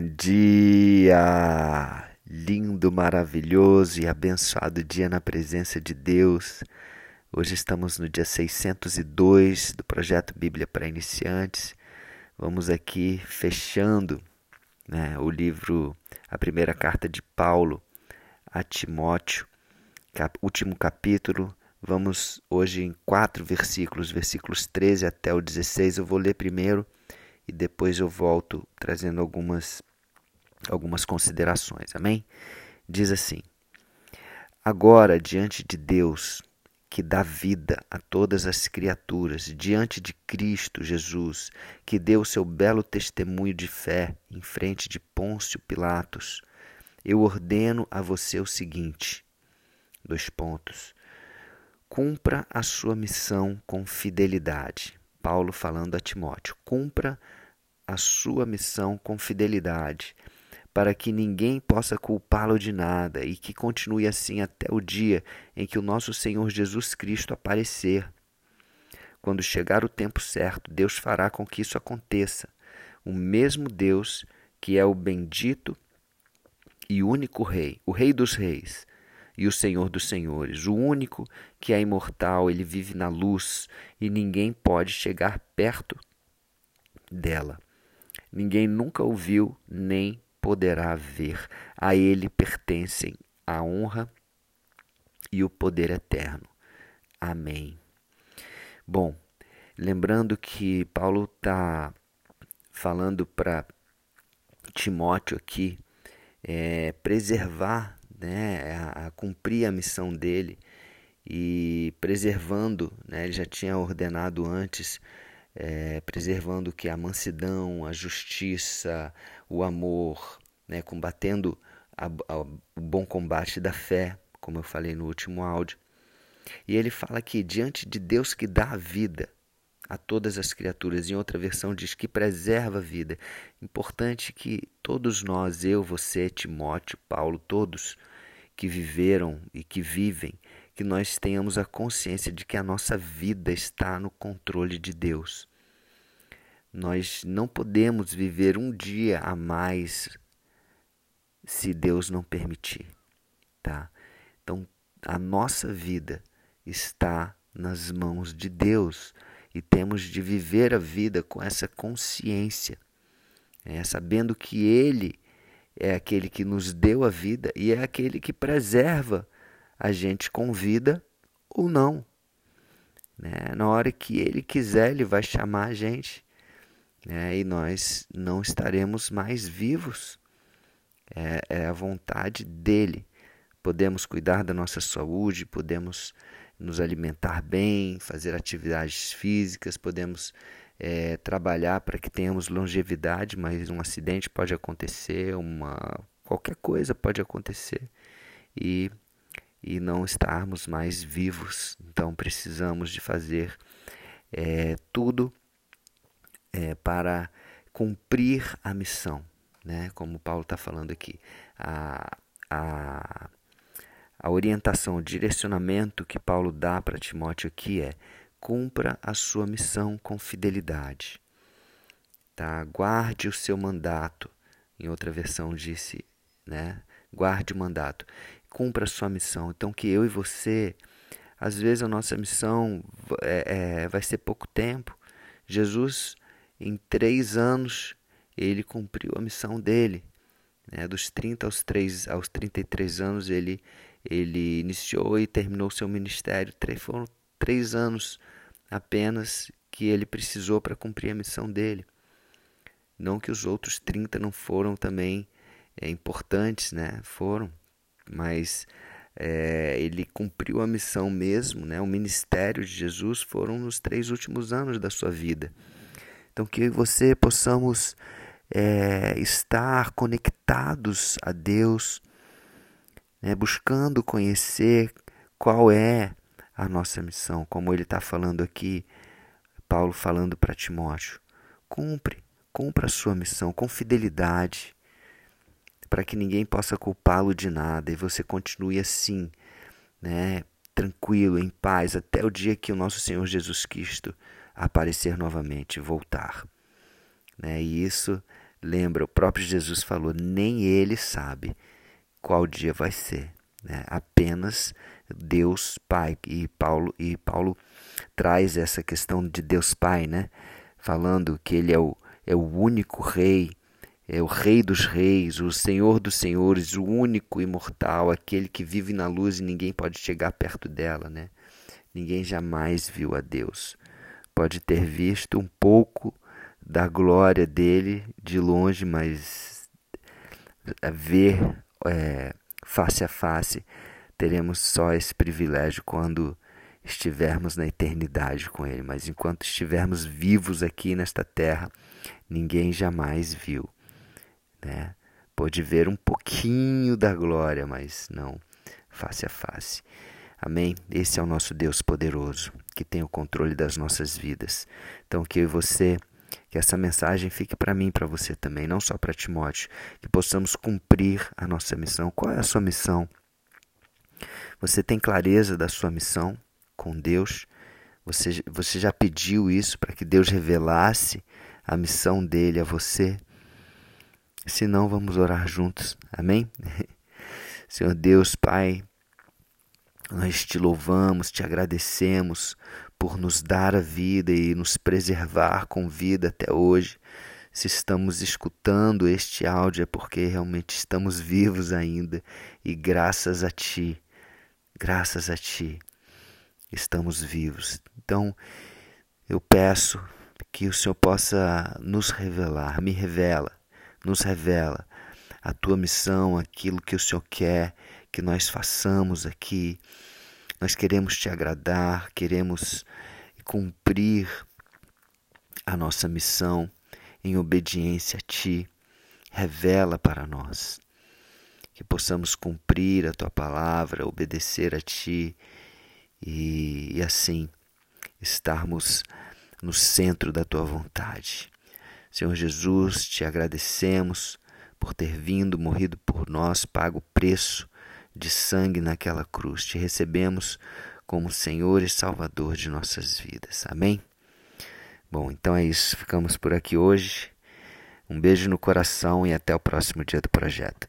Bom dia! Lindo, maravilhoso e abençoado dia na presença de Deus. Hoje estamos no dia 602 do projeto Bíblia para Iniciantes. Vamos aqui fechando né, o livro, a primeira carta de Paulo a Timóteo, cap, último capítulo. Vamos hoje em quatro versículos, versículos 13 até o 16. Eu vou ler primeiro e depois eu volto trazendo algumas algumas considerações. Amém? Diz assim: Agora, diante de Deus, que dá vida a todas as criaturas, diante de Cristo Jesus, que deu seu belo testemunho de fé em frente de Pôncio Pilatos, eu ordeno a você o seguinte: dois pontos. Cumpra a sua missão com fidelidade. Paulo falando a Timóteo: cumpra a sua missão com fidelidade, para que ninguém possa culpá-lo de nada e que continue assim até o dia em que o nosso Senhor Jesus Cristo aparecer. Quando chegar o tempo certo, Deus fará com que isso aconteça. O mesmo Deus que é o bendito e único Rei, o Rei dos Reis e o Senhor dos Senhores, o único que é imortal, ele vive na luz e ninguém pode chegar perto dela. Ninguém nunca ouviu nem poderá ver. A ele pertencem a honra e o poder eterno. Amém. Bom, lembrando que Paulo está falando para Timóteo aqui é, preservar, né, a, a, cumprir a missão dele e preservando, né, ele já tinha ordenado antes é, preservando que a mansidão, a justiça, o amor, né, combatendo a, a, o bom combate da fé, como eu falei no último áudio. E ele fala que diante de Deus que dá a vida a todas as criaturas, em outra versão diz que preserva a vida. Importante que todos nós, eu, você, Timóteo, Paulo, todos que viveram e que vivem, que nós tenhamos a consciência de que a nossa vida está no controle de Deus. Nós não podemos viver um dia a mais se Deus não permitir, tá? Então, a nossa vida está nas mãos de Deus e temos de viver a vida com essa consciência, é, sabendo que Ele é aquele que nos deu a vida e é aquele que preserva a gente com vida ou não. Né? Na hora que ele quiser, ele vai chamar a gente né? e nós não estaremos mais vivos. É, é a vontade dele. Podemos cuidar da nossa saúde, podemos nos alimentar bem, fazer atividades físicas, podemos é, trabalhar para que tenhamos longevidade, mas um acidente pode acontecer, uma qualquer coisa pode acontecer e e não estarmos mais vivos. Então precisamos de fazer é, tudo é, para cumprir a missão, né? Como Paulo está falando aqui, a, a, a orientação, o direcionamento que Paulo dá para Timóteo aqui é cumpra a sua missão com fidelidade, tá? Guarde o seu mandato. Em outra versão disse, né? Guarde o mandato cumpra a sua missão. Então, que eu e você, às vezes a nossa missão é, é, vai ser pouco tempo. Jesus, em três anos, ele cumpriu a missão dele. Né? Dos 30 aos, 3, aos 33 anos, ele, ele iniciou e terminou seu ministério. Três, foram três anos apenas que ele precisou para cumprir a missão dele. Não que os outros 30 não foram também é, importantes, né? Foram mas é, ele cumpriu a missão mesmo, né? o ministério de Jesus foram nos três últimos anos da sua vida. Então, que você possamos é, estar conectados a Deus, né? buscando conhecer qual é a nossa missão, como ele está falando aqui, Paulo falando para Timóteo. Cumpre, cumpra a sua missão com fidelidade para que ninguém possa culpá-lo de nada e você continue assim, né, tranquilo, em paz, até o dia que o nosso Senhor Jesus Cristo aparecer novamente, voltar. Né? E isso Lembra, o próprio Jesus falou: nem ele sabe qual dia vai ser. Né? Apenas Deus Pai. E Paulo, e Paulo traz essa questão de Deus Pai, né? falando que ele é o, é o único rei, é o rei dos reis, o senhor dos senhores, o único imortal, aquele que vive na luz e ninguém pode chegar perto dela. Né? Ninguém jamais viu a Deus. Pode ter visto um pouco da glória dele de longe, mas ver é, face a face, teremos só esse privilégio quando estivermos na eternidade com Ele. Mas enquanto estivermos vivos aqui nesta terra, ninguém jamais viu. Né? Pôde ver um pouquinho da glória, mas não face a face. Amém? Esse é o nosso Deus poderoso, que tem o controle das nossas vidas. Então, que eu e você que essa mensagem fique para mim, para você também, não só para Timóteo, que possamos cumprir a nossa missão. Qual é a sua missão? Você tem clareza da sua missão com Deus? Você, você já pediu isso para que Deus revelasse a missão dele a você? Se não, vamos orar juntos. Amém? Senhor Deus, Pai, nós te louvamos, te agradecemos por nos dar a vida e nos preservar com vida até hoje. Se estamos escutando este áudio é porque realmente estamos vivos ainda e graças a Ti, graças a Ti, estamos vivos. Então, eu peço que o Senhor possa nos revelar, me revela, nos revela a Tua missão, aquilo que o Senhor quer que nós façamos aqui nós queremos te agradar, queremos cumprir a nossa missão em obediência a ti. Revela para nós que possamos cumprir a tua palavra, obedecer a ti e, e assim estarmos no centro da tua vontade. Senhor Jesus, te agradecemos por ter vindo, morrido por nós, pago o preço de sangue naquela cruz. Te recebemos como Senhor e Salvador de nossas vidas. Amém? Bom, então é isso. Ficamos por aqui hoje. Um beijo no coração e até o próximo dia do projeto.